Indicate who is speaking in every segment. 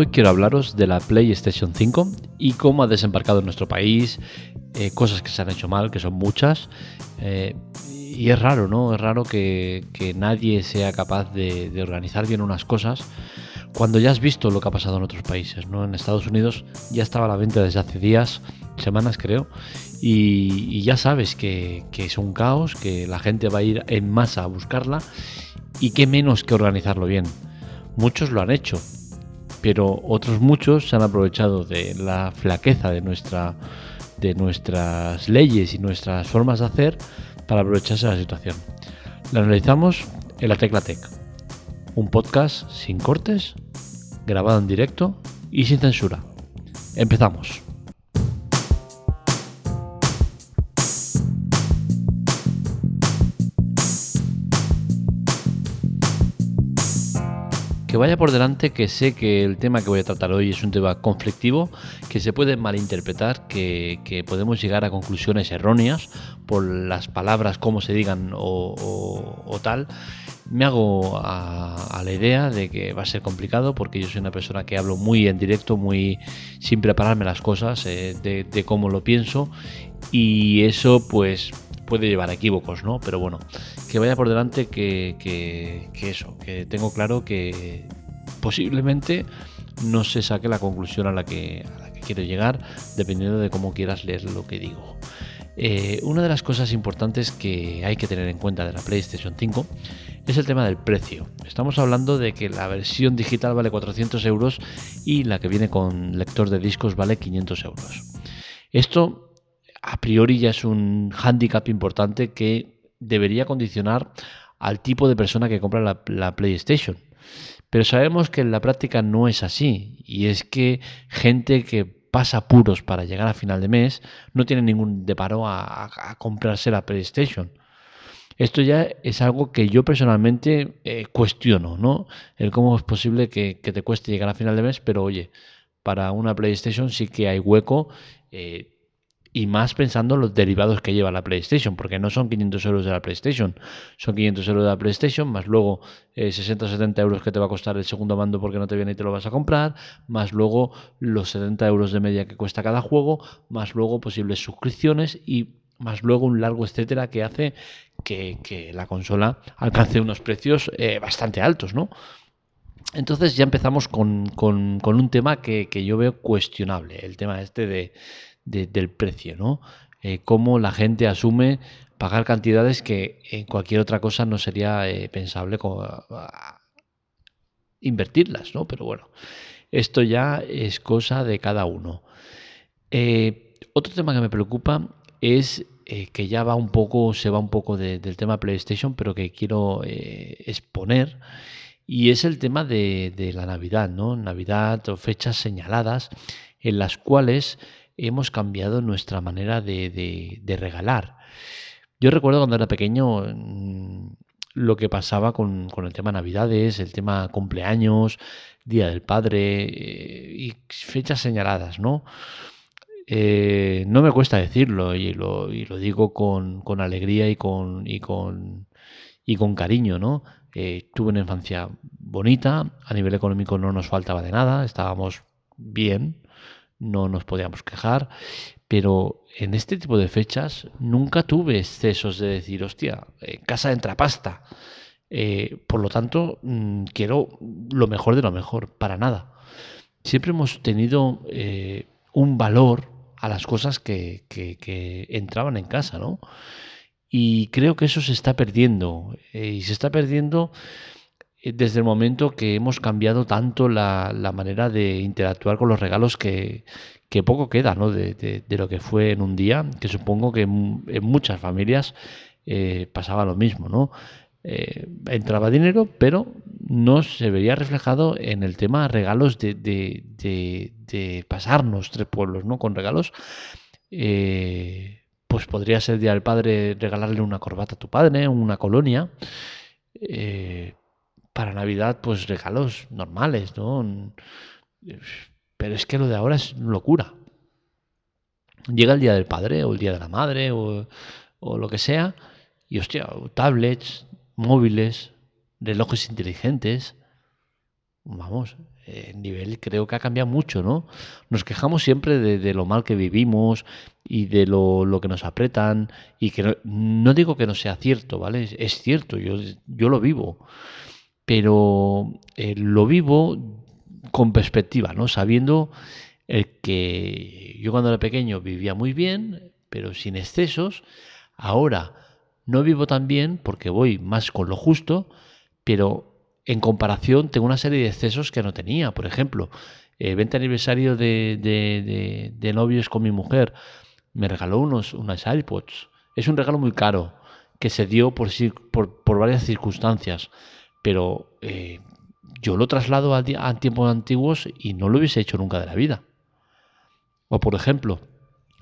Speaker 1: Hoy quiero hablaros de la PlayStation 5 y cómo ha desembarcado en nuestro país, eh, cosas que se han hecho mal, que son muchas. Eh, y es raro, ¿no? Es raro que, nadie sea capaz de, organizar bien unas cosas cuando ya has visto lo que ha pasado en otros países, ¿no? En Estados Unidos ya estaba a la venta desde hace días, semanas creo, y, ya sabes que, que, es un caos, que la gente va a ir en masa a buscarla y qué menos que organizarlo bien. Muchos lo han hecho, pero otros muchos se han aprovechado de la flaqueza de, nuestra, de nuestras leyes y nuestras formas de hacer para aprovecharse de la situación. Lo analizamos en la Tecla Tech, un podcast sin cortes, grabado en directo y sin censura. Empezamos. Que vaya por delante que sé que el tema que voy a tratar hoy es un tema conflictivo, que se puede malinterpretar, que, podemos llegar a conclusiones erróneas por las palabras, como se digan o, tal. Me hago a, la idea de que va a ser complicado porque yo soy una persona que hablo muy en directo, muy sin prepararme las cosas, eh, de, de cómo lo pienso y eso pues puede llevar a equívocos, ¿no? Pero bueno, que vaya por delante que, eso, que tengo claro que posiblemente no se saque la conclusión a la que, a la que quiero llegar, dependiendo de cómo quieras leer lo que digo. Eh, una de las cosas importantes que hay que tener en cuenta de la PlayStation 5 es el tema del precio. Estamos hablando de que la versión digital vale 400 euros y la que viene con lector de discos vale 500 euros. Esto a priori ya es un hándicap importante que debería condicionar al tipo de persona que compra la, PlayStation. Pero sabemos que en la práctica no es así. Y es que gente que pasa puros para llegar a final de mes no tiene ningún deparo a, comprarse la PlayStation. Esto ya es algo que yo personalmente eh, cuestiono, ¿no? El cómo es posible que, te cueste llegar a final de mes, pero oye, para una PlayStation sí que hay hueco. Eh, y más pensando en los derivados que lleva la PlayStation, porque no son 500 euros de la PlayStation, son 500 euros de la PlayStation, más luego 60 o 70 euros que te va a costar el segundo mando porque no te viene y te lo vas a comprar, más luego los 70 euros de media que cuesta cada juego, más luego posibles suscripciones y más luego un largo etcétera que hace que, la consola alcance unos precios eh, bastante altos, ¿no? Entonces ya empezamos con, un tema que, que, yo veo cuestionable, el tema este de, del precio, ¿no? Eh, cómo la gente asume pagar cantidades que en cualquier otra cosa no sería eh, pensable invertirlas, ¿no? Pero bueno, esto ya es cosa de cada uno. Eh, otro tema que me preocupa es que ya va un poco, se va un poco del tema PlayStation, pero que quiero exponer. Y es el tema de, de, la Navidad, ¿no? Navidad o fechas señaladas en las cuales hemos cambiado nuestra manera de, regalar. Yo recuerdo cuando era pequeño mm, lo que pasaba con, el tema Navidades, el tema cumpleaños, Día del Padre eh, y fechas señaladas, ¿no? Eh, no me cuesta decirlo y lo, digo con, alegría y con, cariño, ¿no? Eh, tuve una infancia bonita, a nivel económico no nos faltaba de nada, estábamos bien, no nos podíamos quejar, pero en este tipo de fechas nunca tuve excesos de decir, hostia, en casa entra pasta. Eh, por lo tanto, mm, quiero lo mejor de lo mejor, para nada. Siempre hemos tenido eh, un valor a las cosas que, entraban en casa, ¿no? Y creo que eso se está perdiendo. Eh, y se está perdiendo desde el momento que hemos cambiado tanto la, manera de interactuar con los regalos que, poco queda ¿no? de, lo que fue en un día, que supongo que en, muchas familias eh, pasaba lo mismo. ¿no? Eh, entraba dinero, pero no se veía reflejado en el tema regalos de, de pasarnos tres pueblos ¿no? con regalos. pues podría ser el Día del Padre regalarle una corbata a tu padre, una colonia para Navidad, pues regalos normales, ¿no? Pero es que lo de ahora es locura. Llega el día del padre o el día de la madre o, lo que sea, y hostia, tablets, móviles, relojes inteligentes, vamos, el nivel creo que ha cambiado mucho, ¿no? Nos quejamos siempre de, lo mal que vivimos y de lo, que nos apretan y que no, digo que no sea cierto, ¿vale? Es, cierto, yo, yo lo vivo, pero eh, lo vivo con perspectiva, ¿no? Sabiendo que yo cuando era pequeño vivía muy bien, pero sin excesos, ahora no vivo tan bien porque voy más con lo justo, pero en comparación tengo una serie de excesos que no tenía. Por ejemplo, el 20 aniversario de, de, novios con mi mujer, me regaló unos, unas iPods. Es un regalo muy caro que se dio por, por, por varias circunstancias, pero eh, yo lo traslado a, a tiempos antiguos y no lo hubiese hecho nunca de la vida. O por ejemplo,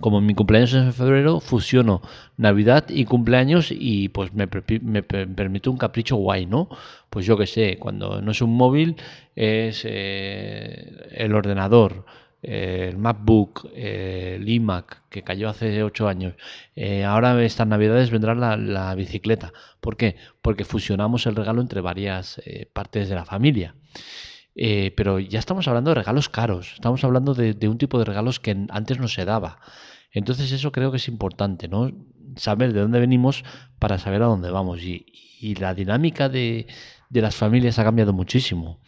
Speaker 1: como mi cumpleaños es en febrero, fusiono Navidad y cumpleaños y pues me, me permite un capricho guay, ¿no? Pues yo qué sé, cuando no es un móvil es eh, el ordenador, el MacBook, el iMac, que cayó hace ocho años. Eh, ahora estas navidades vendrá la, bicicleta. ¿Por qué? Porque fusionamos el regalo entre varias eh, partes de la familia. Eh, pero ya estamos hablando de regalos caros, estamos hablando de, un tipo de regalos que antes no se daba. Entonces eso creo que es importante, ¿no? Saber de dónde venimos para saber a dónde vamos. Y, la dinámica de, las familias ha cambiado muchísimo.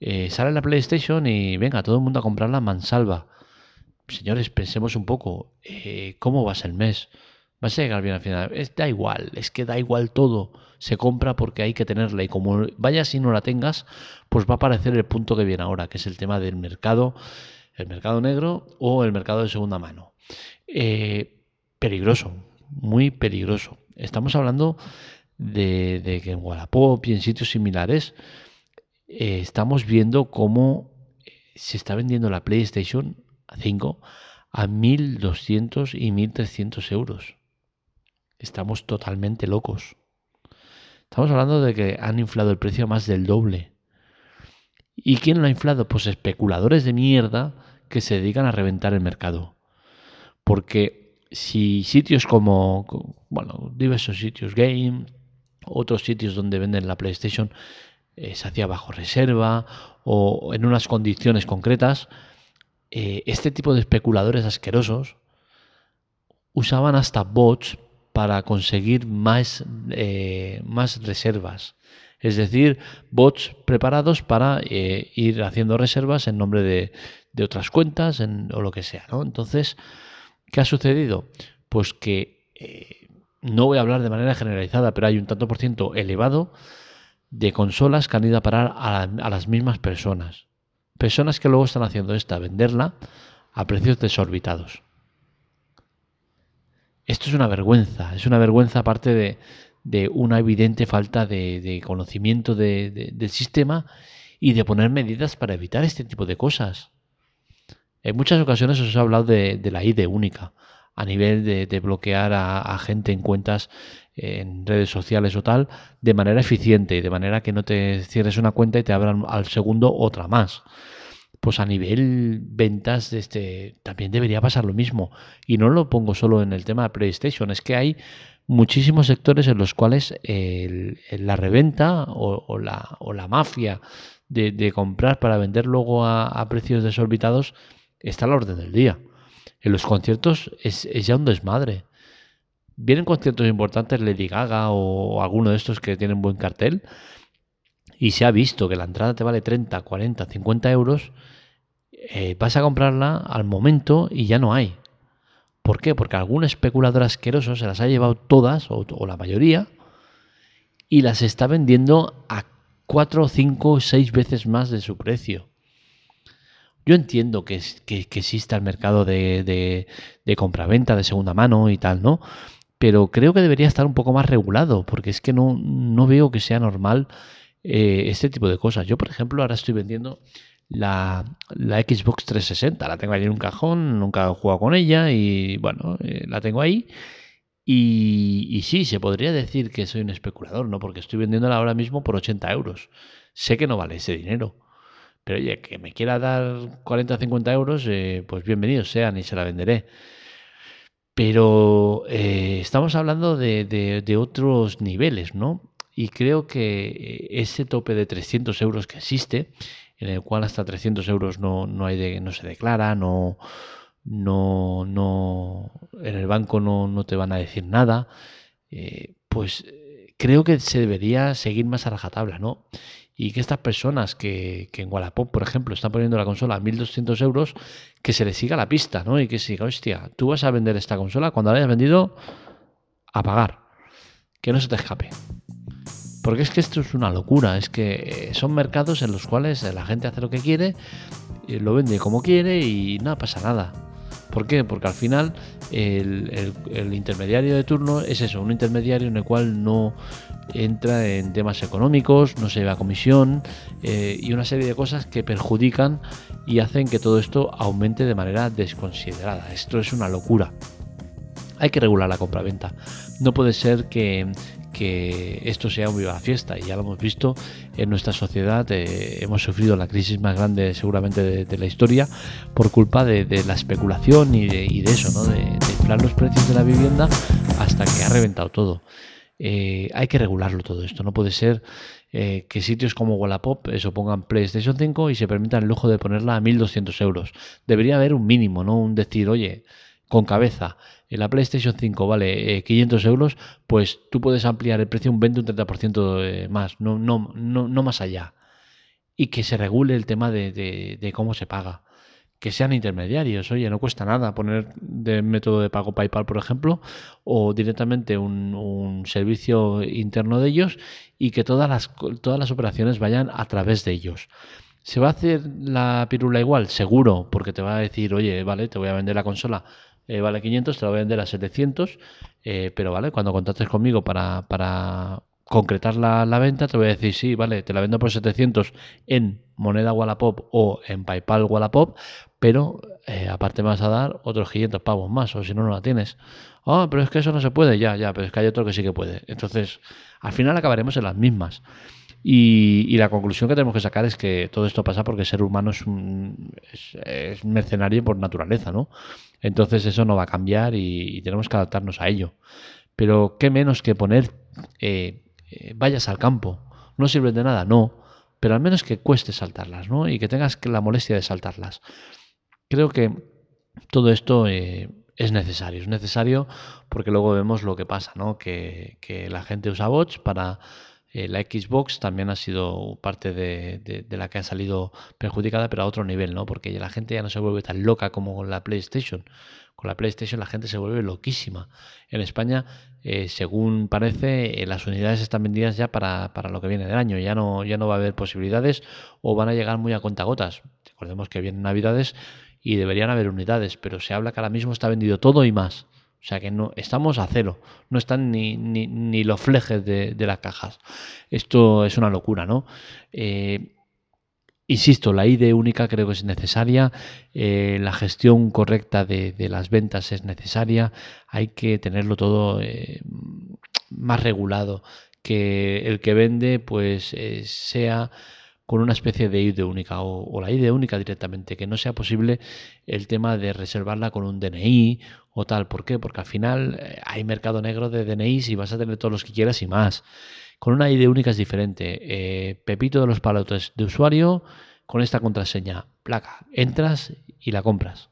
Speaker 1: Eh, sale la PlayStation y venga, todo el mundo a comprarla mansalva. Señores, pensemos un poco, eh, ¿cómo va el mes? Va a llegar bien al final. Es, da igual, es que da igual todo. Se compra porque hay que tenerla y como vaya si no la tengas, pues va a aparecer el punto que viene ahora, que es el tema del mercado, el mercado negro o el mercado de segunda mano. Eh, peligroso, muy peligroso. Estamos hablando de, que en Wallapop y en sitios similares eh, estamos viendo cómo se está vendiendo la PlayStation 5 a 1.200 y 1.300 euros. Estamos totalmente locos. Estamos hablando de que han inflado el precio más del doble. ¿Y quién lo ha inflado? Pues especuladores de mierda que se dedican a reventar el mercado. Porque si sitios como, bueno, diversos sitios, Game, otros sitios donde venden la PlayStation, eh, se hacía bajo reserva o en unas condiciones concretas, eh, este tipo de especuladores asquerosos usaban hasta bots para conseguir más, eh, más reservas. Es decir, bots preparados para eh, ir haciendo reservas en nombre de, otras cuentas o lo que sea. Entonces, ¿qué ha sucedido? Pues que no voy a hablar de manera generalizada, pero hay un tanto por ciento elevado de consolas que han ido a parar a, las mismas personas. Personas que luego están haciendo esta, venderla a precios desorbitados. Esto es una vergüenza, es una vergüenza aparte de, una evidente falta de, conocimiento del sistema y de poner medidas para evitar este tipo de cosas. En muchas ocasiones os he hablado de, la ID única, a nivel de, bloquear a, gente en cuentas en redes sociales o tal, de manera eficiente y de manera que no te cierres una cuenta y te abran al segundo otra más pues a nivel ventas este, también debería pasar lo mismo. Y no lo pongo solo en el tema de PlayStation, es que hay muchísimos sectores en los cuales la reventa o, la, o, la, mafia de, comprar para vender luego a, precios desorbitados está a la orden del día. En los conciertos es, ya un desmadre. Vienen conciertos importantes, Lady Gaga o alguno de estos que tienen buen cartel, y se ha visto que la entrada te vale 30, 40, 50 euros, eh, vas a comprarla al momento y ya no hay. ¿Por qué? Porque algún especulador asqueroso se las ha llevado todas, o, la mayoría, y las está vendiendo a 4, 5, 6 veces más de su precio. Yo entiendo que, que, exista el mercado de, de, de compraventa de segunda mano y tal, ¿no? Pero creo que debería estar un poco más regulado, porque es que no, no veo que sea normal eh, este tipo de cosas. Yo, por ejemplo, ahora estoy vendiendo la, Xbox 360. La tengo ahí en un cajón, nunca he jugado con ella y bueno, eh, la tengo ahí. Y, y, sí, se podría decir que soy un especulador, ¿no? Porque estoy vendiéndola ahora mismo por 80 euros. Sé que no vale ese dinero. Pero oye, que me quiera dar 40 o 50 euros, eh, pues bienvenidos sean y se la venderé. Pero estamos hablando de, otros niveles, ¿no? y creo que eh, ese tope de 300 euros que existe, en el cual hasta 300 euros no, no, hay de, no se declara, no, no, no, en el banco no, te van a decir nada, eh, pues eh, creo que se debería seguir más a rajatabla, ¿no? Y que estas personas que, que en Wallapop, por ejemplo, están poniendo la consola a 1.200 euros, que se les siga la pista, ¿no? Y que se diga, hostia, tú vas a vender esta consola cuando la hayas vendido a pagar. Que no se te escape. Porque es que esto es una locura, es que eh, son mercados en los cuales la gente hace lo que quiere, lo vende como quiere y no pasa nada. ¿Por qué? Porque al final el, intermediario de turno es eso, un intermediario en el cual no entra en temas económicos, no se lleva comisión eh, y una serie de cosas que perjudican y hacen que todo esto aumente de manera desconsiderada. Esto es una locura. Hay que regular la compraventa. No puede ser que, que esto sea un viva fiesta y ya lo hemos visto en nuestra sociedad eh, hemos sufrido la crisis más grande seguramente de, la historia por culpa de, la especulación y de, eso ¿no? de, inflar los precios de la vivienda hasta que ha reventado todo eh, hay que regularlo todo esto no puede ser eh, que sitios como Wallapop eso pongan PlayStation 5 y se permitan el lujo de ponerla a 1200 euros debería haber un mínimo no un decir oye con cabeza la PlayStation 5 vale 500 eh, euros, pues tú puedes ampliar el precio un 20 o un 30% eh, más, no, no, no, no, más allá. Y que se regule el tema de, cómo se paga. Que sean intermediarios, oye, no cuesta nada poner de método de pago PayPal, por ejemplo, o directamente un, un servicio interno de ellos y que todas las, todas las operaciones vayan a través de ellos. ¿Se va a hacer la pirula igual? Seguro, porque te va a decir, oye, vale, te voy a vender la consola eh, vale 500, te lo voy a vender a 700, eh, pero vale, cuando contactes conmigo para, para concretar la, venta, te voy a decir, sí, vale, te la vendo por 700 en moneda Wallapop o en PayPal Wallapop, pero eh, aparte me vas a dar otros 500 pavos más, o si no, no la tienes. Ah, pero es que eso no se puede, ya, ya, pero es que hay otro que sí que puede. Entonces, al final acabaremos en las mismas. Y, la conclusión que tenemos que sacar es que todo esto pasa porque el ser humano es, un, es, mercenario por naturaleza, ¿no? Entonces eso no va a cambiar y, tenemos que adaptarnos a ello. Pero qué menos que poner eh, eh, vayas al campo. No sirve de nada, no. Pero al menos que cueste saltarlas, ¿no? Y que tengas la molestia de saltarlas. Creo que todo esto eh, es necesario. Es necesario porque luego vemos lo que pasa, ¿no? Que, que la gente usa bots para eh, la Xbox también ha sido parte de, la que ha salido perjudicada, pero a otro nivel, ¿no? Porque la gente ya no se vuelve tan loca como con la PlayStation. Con la PlayStation la gente se vuelve loquísima. En España, eh, según parece, eh, las unidades están vendidas ya para, lo que viene del año. Ya no, ya no va a haber posibilidades o van a llegar muy a contagotas. Recordemos que vienen Navidades y deberían haber unidades, pero se habla que ahora mismo está vendido todo y más. O sea que no estamos a cero, no están ni, ni, los flejes de, las cajas. Esto es una locura, ¿no? Eh, insisto, la ID única creo que es necesaria, eh, la gestión correcta de, las ventas es necesaria, hay que tenerlo todo eh, más regulado, que el que vende pues sea con una especie de ID única o, la ID única directamente, que no sea posible el tema de reservarla con un DNI o tal. ¿Por qué? Porque al final eh, hay mercado negro de DNIs y vas a tener todos los que quieras y más. Con una ID única es diferente. Eh, Pepito de los palotes de usuario con esta contraseña, placa, entras y la compras.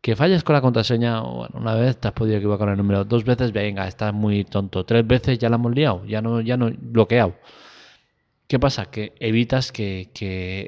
Speaker 1: Que falles con la contraseña, bueno, una vez te has podido equivocar con el número, dos veces, venga, estás muy tonto, tres veces ya la hemos liado, ya no, ya no bloqueado. ¿Qué pasa? Que evitas que,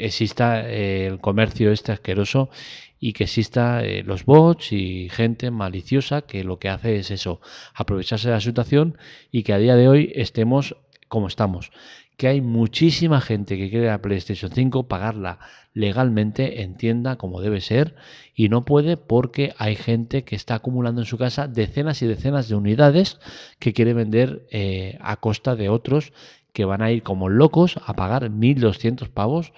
Speaker 1: exista eh, el comercio este asqueroso y que exista eh, los bots y gente maliciosa que lo que hace es eso, aprovecharse de la situación y que a día de hoy estemos como estamos. Que hay muchísima gente que quiere la PlayStation 5 pagarla legalmente en tienda como debe ser y no puede porque hay gente que está acumulando en su casa decenas y decenas de unidades que quiere vender eh, a costa de otros que van a ir como locos a pagar 1.200 pavos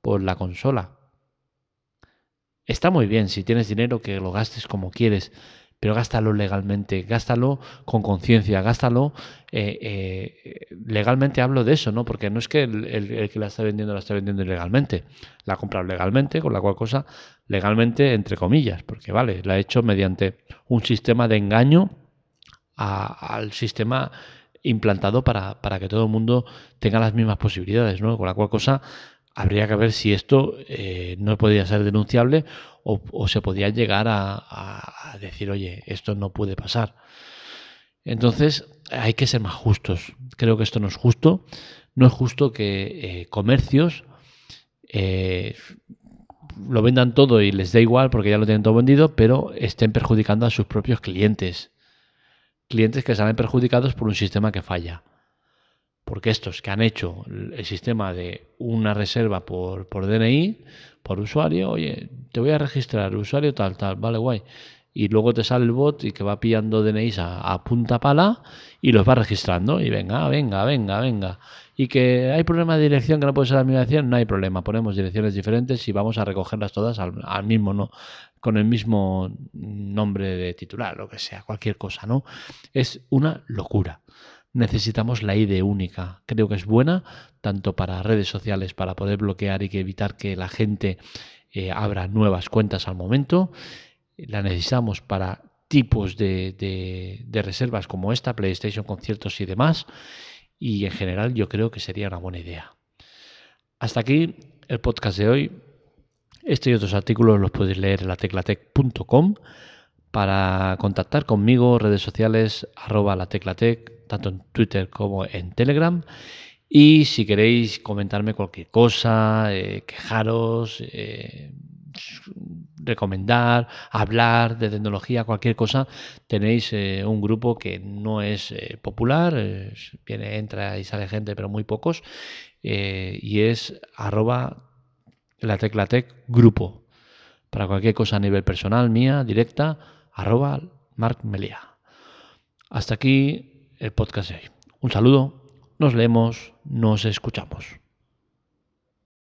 Speaker 1: por la consola. Está muy bien si tienes dinero que lo gastes como quieres, pero gástalo legalmente, gástalo con conciencia, gástalo eh, eh, legalmente. Hablo de eso, ¿no? Porque no es que el, que la está vendiendo la está vendiendo ilegalmente, la ha comprado legalmente, con la cual cosa legalmente entre comillas, porque vale, la ha hecho mediante un sistema de engaño al sistema implantado para, para, que todo el mundo tenga las mismas posibilidades, ¿no? Con la cual cosa habría que ver si esto eh, no podría ser denunciable o, se podría llegar a, decir, oye, esto no puede pasar. Entonces hay que ser más justos. Creo que esto no es justo. No es justo que eh, comercios eh, lo vendan todo y les dé igual porque ya lo tienen todo vendido, pero estén perjudicando a sus propios clientes. Clientes que salen perjudicados por un sistema que falla. Porque estos que han hecho el sistema de una reserva por, por DNI, por usuario, oye, te voy a registrar, usuario tal, tal, vale, guay. Y luego te sale el bot y que va pillando DNIs a, punta pala y los va registrando. Y venga, venga, venga, venga. Y que hay problema de dirección que no puede ser la misma dirección, no hay problema. Ponemos direcciones diferentes y vamos a recogerlas todas al, al mismo, ¿no? Con el mismo nombre de titular, lo que sea, cualquier cosa, ¿no? Es una locura necesitamos la ID única. Creo que es buena tanto para redes sociales para poder bloquear y que evitar que la gente eh, abra nuevas cuentas al momento. La necesitamos para tipos de, de, reservas como esta, PlayStation, conciertos y demás. Y en general yo creo que sería una buena idea. Hasta aquí el podcast de hoy. Este y otros artículos los podéis leer en la teclatec.com. Para contactar conmigo, redes sociales, arroba la teclatec, tanto en Twitter como en Telegram. Y si queréis comentarme cualquier cosa, eh, quejaros, eh, recomendar, hablar de tecnología, cualquier cosa, tenéis eh, un grupo que no es popular, viene, entra y sale gente, pero muy pocos, y es arroba la teclatec grupo. Para cualquier cosa a nivel personal, mía, directa, arroba Marc Hasta aquí el podcast hoy. Un saludo, nos leemos, nos escuchamos.